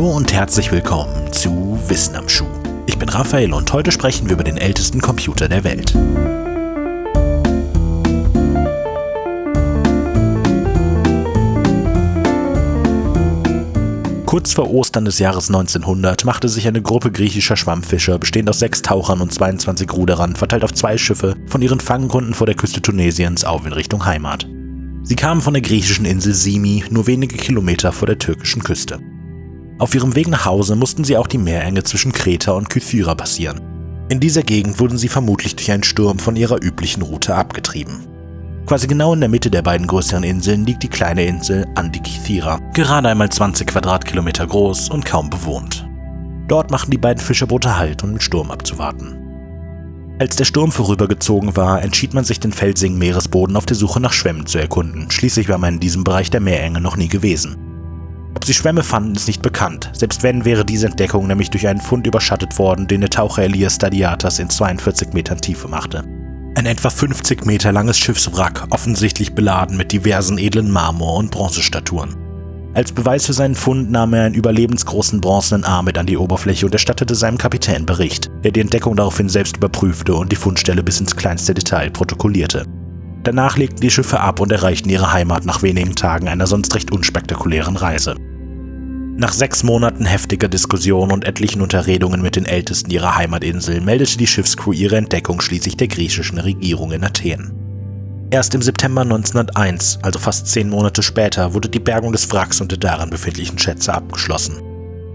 Hallo und herzlich willkommen zu Wissen am Schuh. Ich bin Raphael und heute sprechen wir über den ältesten Computer der Welt. Kurz vor Ostern des Jahres 1900 machte sich eine Gruppe griechischer Schwammfischer, bestehend aus sechs Tauchern und 22 Ruderern, verteilt auf zwei Schiffe, von ihren Fanggründen vor der Küste Tunesiens auf in Richtung Heimat. Sie kamen von der griechischen Insel Simi, nur wenige Kilometer vor der türkischen Küste. Auf ihrem Weg nach Hause mussten sie auch die Meerenge zwischen Kreta und Kythyra passieren. In dieser Gegend wurden sie vermutlich durch einen Sturm von ihrer üblichen Route abgetrieben. Quasi genau in der Mitte der beiden größeren Inseln liegt die kleine Insel Andikythira, gerade einmal 20 Quadratkilometer groß und kaum bewohnt. Dort machten die beiden Fischerboote Halt, um den Sturm abzuwarten. Als der Sturm vorübergezogen war, entschied man sich, den felsigen Meeresboden auf der Suche nach Schwämmen zu erkunden. Schließlich war man in diesem Bereich der Meerenge noch nie gewesen. Ob sie Schwämme fanden, ist nicht bekannt. Selbst wenn, wäre diese Entdeckung nämlich durch einen Fund überschattet worden, den der Taucher Elias Stadiatas in 42 Metern Tiefe machte. Ein etwa 50 Meter langes Schiffswrack, offensichtlich beladen mit diversen edlen Marmor- und Bronzestatuen. Als Beweis für seinen Fund nahm er einen überlebensgroßen bronzenen Arm mit an die Oberfläche und erstattete seinem Kapitän Bericht, der die Entdeckung daraufhin selbst überprüfte und die Fundstelle bis ins kleinste Detail protokollierte. Danach legten die Schiffe ab und erreichten ihre Heimat nach wenigen Tagen einer sonst recht unspektakulären Reise. Nach sechs Monaten heftiger Diskussion und etlichen Unterredungen mit den Ältesten ihrer Heimatinsel meldete die Schiffscrew ihre Entdeckung schließlich der griechischen Regierung in Athen. Erst im September 1901, also fast zehn Monate später, wurde die Bergung des Wracks und der darin befindlichen Schätze abgeschlossen.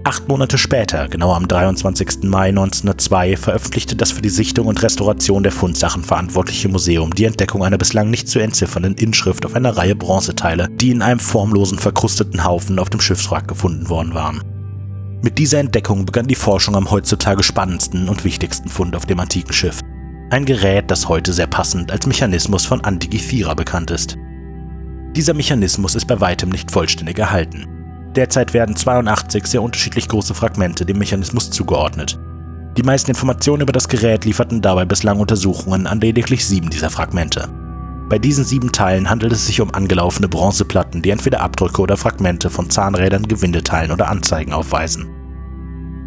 Acht Monate später, genau am 23. Mai 1902, veröffentlichte das für die Sichtung und Restauration der Fundsachen verantwortliche Museum die Entdeckung einer bislang nicht zu entziffernden Inschrift auf einer Reihe Bronzeteile, die in einem formlosen, verkrusteten Haufen auf dem Schiffswrack gefunden worden waren. Mit dieser Entdeckung begann die Forschung am heutzutage spannendsten und wichtigsten Fund auf dem antiken Schiff. Ein Gerät, das heute sehr passend als Mechanismus von Antikythera bekannt ist. Dieser Mechanismus ist bei weitem nicht vollständig erhalten. Derzeit werden 82 sehr unterschiedlich große Fragmente dem Mechanismus zugeordnet. Die meisten Informationen über das Gerät lieferten dabei bislang Untersuchungen an lediglich sieben dieser Fragmente. Bei diesen sieben Teilen handelt es sich um angelaufene Bronzeplatten, die entweder Abdrücke oder Fragmente von Zahnrädern, Gewindeteilen oder Anzeigen aufweisen.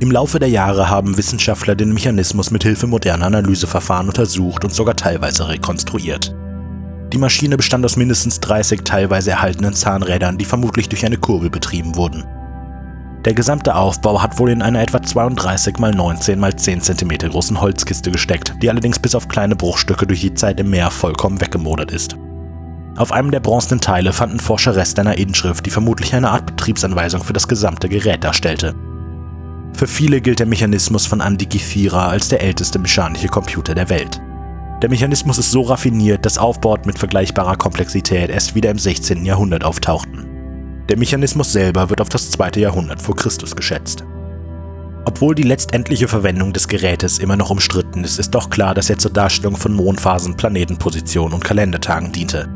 Im Laufe der Jahre haben Wissenschaftler den Mechanismus mit Hilfe moderner Analyseverfahren untersucht und sogar teilweise rekonstruiert. Die Maschine bestand aus mindestens 30 teilweise erhaltenen Zahnrädern, die vermutlich durch eine Kurbel betrieben wurden. Der gesamte Aufbau hat wohl in einer etwa 32 x 19 x 10 cm großen Holzkiste gesteckt, die allerdings bis auf kleine Bruchstücke durch die Zeit im Meer vollkommen weggemodert ist. Auf einem der bronzenen Teile fanden Forscher Reste einer Inschrift, die vermutlich eine Art Betriebsanweisung für das gesamte Gerät darstellte. Für viele gilt der Mechanismus von Antikythera als der älteste mechanische Computer der Welt. Der Mechanismus ist so raffiniert, dass Aufbauten mit vergleichbarer Komplexität erst wieder im 16. Jahrhundert auftauchten. Der Mechanismus selber wird auf das 2. Jahrhundert vor Christus geschätzt. Obwohl die letztendliche Verwendung des Gerätes immer noch umstritten ist, ist doch klar, dass er zur Darstellung von Mondphasen, Planetenpositionen und Kalendertagen diente.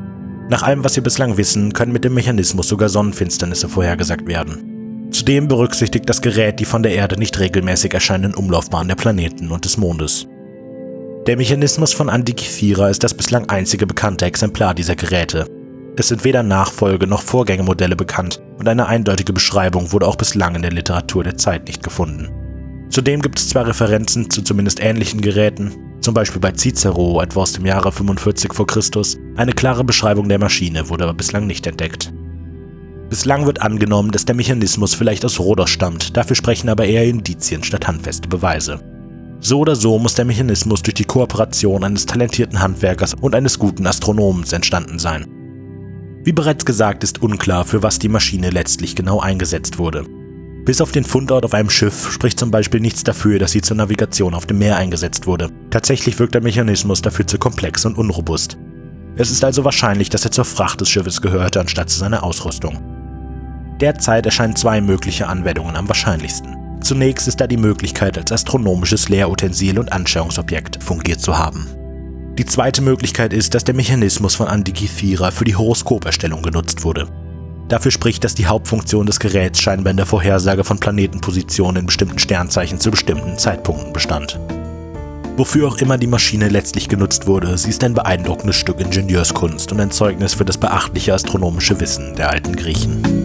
Nach allem, was wir bislang wissen, können mit dem Mechanismus sogar Sonnenfinsternisse vorhergesagt werden. Zudem berücksichtigt das Gerät die von der Erde nicht regelmäßig erscheinenden Umlaufbahnen der Planeten und des Mondes. Der Mechanismus von Antikythera ist das bislang einzige bekannte Exemplar dieser Geräte. Es sind weder Nachfolge- noch Vorgängermodelle bekannt und eine eindeutige Beschreibung wurde auch bislang in der Literatur der Zeit nicht gefunden. Zudem gibt es zwar Referenzen zu zumindest ähnlichen Geräten, zum Beispiel bei Cicero etwa aus dem Jahre 45 v. Chr., eine klare Beschreibung der Maschine wurde aber bislang nicht entdeckt. Bislang wird angenommen, dass der Mechanismus vielleicht aus Rhodos stammt, dafür sprechen aber eher Indizien statt handfeste Beweise. So oder so muss der Mechanismus durch die Kooperation eines talentierten Handwerkers und eines guten Astronomens entstanden sein. Wie bereits gesagt, ist unklar, für was die Maschine letztlich genau eingesetzt wurde. Bis auf den Fundort auf einem Schiff spricht zum Beispiel nichts dafür, dass sie zur Navigation auf dem Meer eingesetzt wurde. Tatsächlich wirkt der Mechanismus dafür zu komplex und unrobust. Es ist also wahrscheinlich, dass er zur Fracht des Schiffes gehörte, anstatt zu seiner Ausrüstung. Derzeit erscheinen zwei mögliche Anwendungen am wahrscheinlichsten. Zunächst ist da die Möglichkeit, als astronomisches Lehrutensil und Anschauungsobjekt fungiert zu haben. Die zweite Möglichkeit ist, dass der Mechanismus von Antikythera für die Horoskoperstellung genutzt wurde. Dafür spricht, dass die Hauptfunktion des Geräts scheinbar in der Vorhersage von Planetenpositionen in bestimmten Sternzeichen zu bestimmten Zeitpunkten bestand. Wofür auch immer die Maschine letztlich genutzt wurde, sie ist ein beeindruckendes Stück Ingenieurskunst und ein Zeugnis für das beachtliche astronomische Wissen der alten Griechen.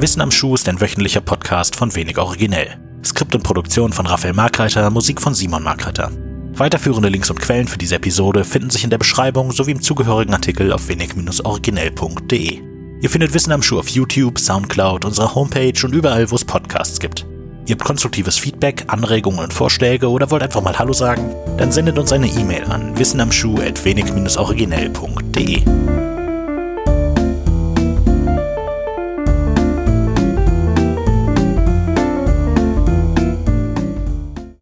Wissen am Schuh ist ein wöchentlicher Podcast von Wenig Originell. Skript und Produktion von Raphael Markreiter, Musik von Simon Markreiter. Weiterführende Links und Quellen für diese Episode finden sich in der Beschreibung sowie im zugehörigen Artikel auf wenig-originell.de. Ihr findet Wissen am Schuh auf YouTube, Soundcloud, unserer Homepage und überall, wo es Podcasts gibt. Ihr habt konstruktives Feedback, Anregungen und Vorschläge oder wollt einfach mal Hallo sagen? Dann sendet uns eine E-Mail an wissenamschuh.wenig-originell.de.